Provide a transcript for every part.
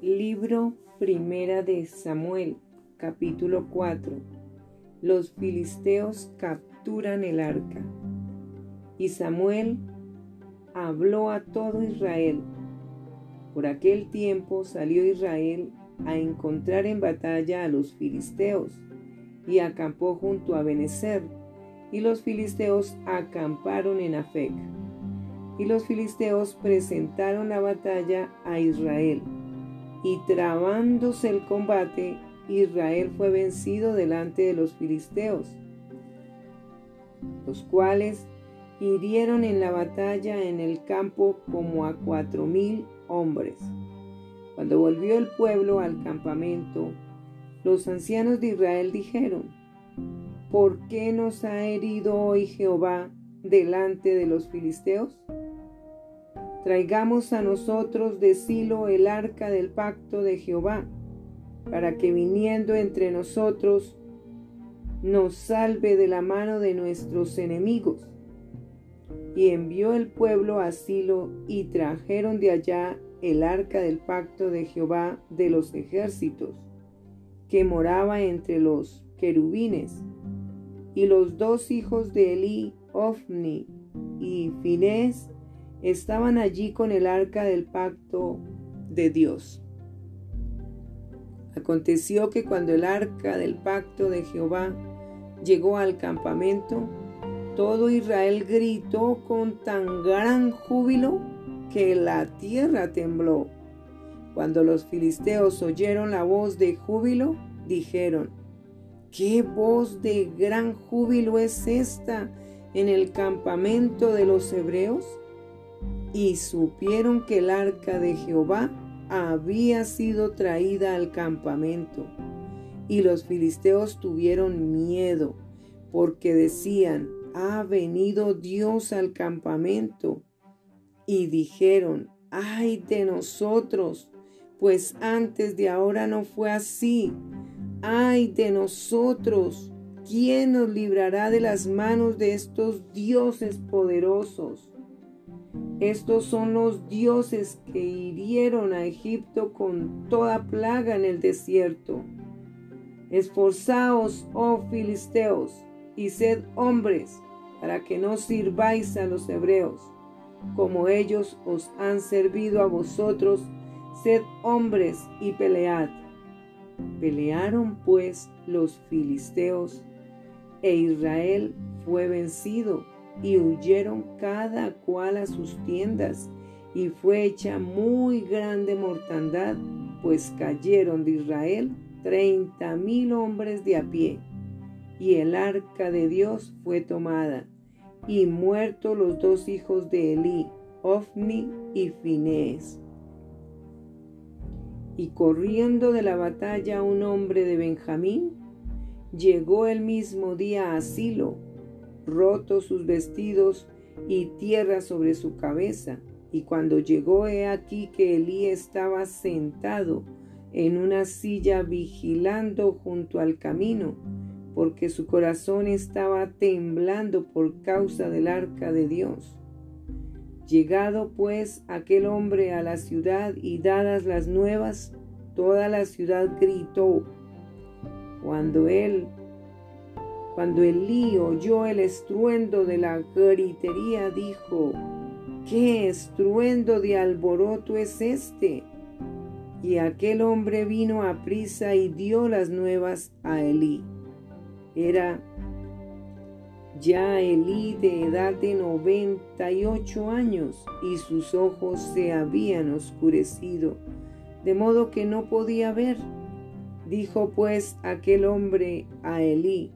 Libro Primera de Samuel, capítulo 4. Los filisteos capturan el arca. Y Samuel habló a todo Israel. Por aquel tiempo salió Israel a encontrar en batalla a los filisteos y acampó junto a Benecer, y los filisteos acamparon en Afec. Y los filisteos presentaron la batalla a Israel y trabándose el combate, Israel fue vencido delante de los filisteos, los cuales hirieron en la batalla en el campo como a cuatro mil hombres. Cuando volvió el pueblo al campamento, los ancianos de Israel dijeron, ¿por qué nos ha herido hoy Jehová delante de los filisteos? Traigamos a nosotros de Silo el arca del pacto de Jehová, para que viniendo entre nosotros nos salve de la mano de nuestros enemigos. Y envió el pueblo a Silo y trajeron de allá el arca del pacto de Jehová de los ejércitos, que moraba entre los querubines. Y los dos hijos de Eli, Ofni y Finés, estaban allí con el arca del pacto de Dios. Aconteció que cuando el arca del pacto de Jehová llegó al campamento, todo Israel gritó con tan gran júbilo que la tierra tembló. Cuando los filisteos oyeron la voz de júbilo, dijeron, ¿qué voz de gran júbilo es esta en el campamento de los hebreos? Y supieron que el arca de Jehová había sido traída al campamento. Y los filisteos tuvieron miedo, porque decían, ha venido Dios al campamento. Y dijeron, ay de nosotros, pues antes de ahora no fue así. Ay de nosotros, ¿quién nos librará de las manos de estos dioses poderosos? Estos son los dioses que hirieron a Egipto con toda plaga en el desierto. Esforzaos, oh filisteos, y sed hombres, para que no sirváis a los hebreos, como ellos os han servido a vosotros, sed hombres y pelead. Pelearon pues los filisteos, e Israel fue vencido y huyeron cada cual a sus tiendas, y fue hecha muy grande mortandad, pues cayeron de Israel treinta mil hombres de a pie. Y el arca de Dios fue tomada, y muertos los dos hijos de Elí, Ofni y Finés. Y corriendo de la batalla un hombre de Benjamín, llegó el mismo día a Silo, rotos sus vestidos y tierra sobre su cabeza. Y cuando llegó he aquí que Elí estaba sentado en una silla vigilando junto al camino, porque su corazón estaba temblando por causa del arca de Dios. Llegado pues aquel hombre a la ciudad y dadas las nuevas, toda la ciudad gritó. Cuando él cuando Elí oyó el estruendo de la gritería, dijo, ¿qué estruendo de alboroto es este? Y aquel hombre vino a prisa y dio las nuevas a Elí. Era ya Elí de edad de noventa y ocho años y sus ojos se habían oscurecido, de modo que no podía ver. Dijo pues aquel hombre a Elí,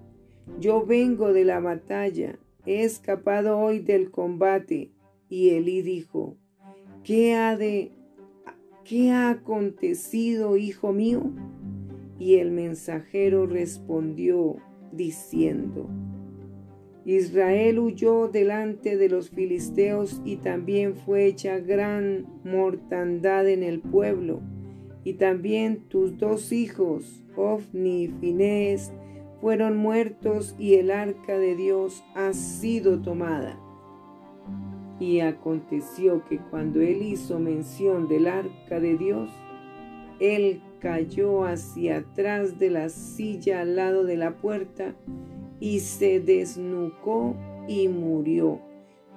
yo vengo de la batalla, he escapado hoy del combate. Y Elí dijo, ¿qué ha de ¿qué ha acontecido, hijo mío? Y el mensajero respondió diciendo, Israel huyó delante de los filisteos y también fue hecha gran mortandad en el pueblo. Y también tus dos hijos, Ofni y Finés, fueron muertos y el arca de Dios ha sido tomada. Y aconteció que cuando él hizo mención del arca de Dios, él cayó hacia atrás de la silla al lado de la puerta y se desnucó y murió,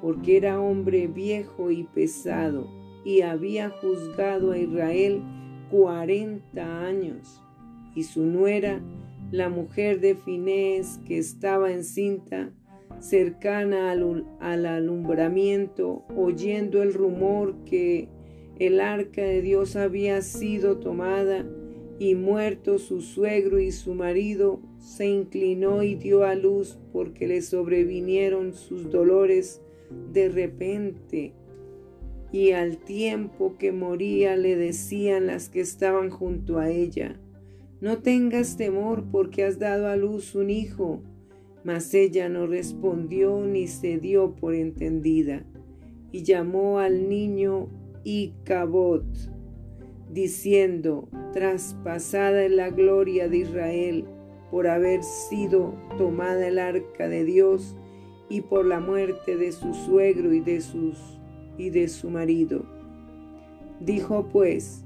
porque era hombre viejo y pesado, y había juzgado a Israel cuarenta años. Y su nuera, la mujer de Finés, que estaba encinta, cercana al, al alumbramiento, oyendo el rumor que el arca de Dios había sido tomada y muerto su suegro y su marido, se inclinó y dio a luz porque le sobrevinieron sus dolores de repente. Y al tiempo que moría le decían las que estaban junto a ella, no tengas temor porque has dado a luz un hijo. Mas ella no respondió ni se dio por entendida, y llamó al niño y Cabot, diciendo, traspasada en la gloria de Israel por haber sido tomada el arca de Dios y por la muerte de su suegro y de sus y de su marido. Dijo pues,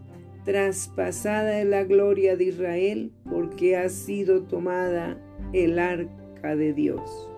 traspasada en la gloria de Israel porque ha sido tomada el arca de Dios.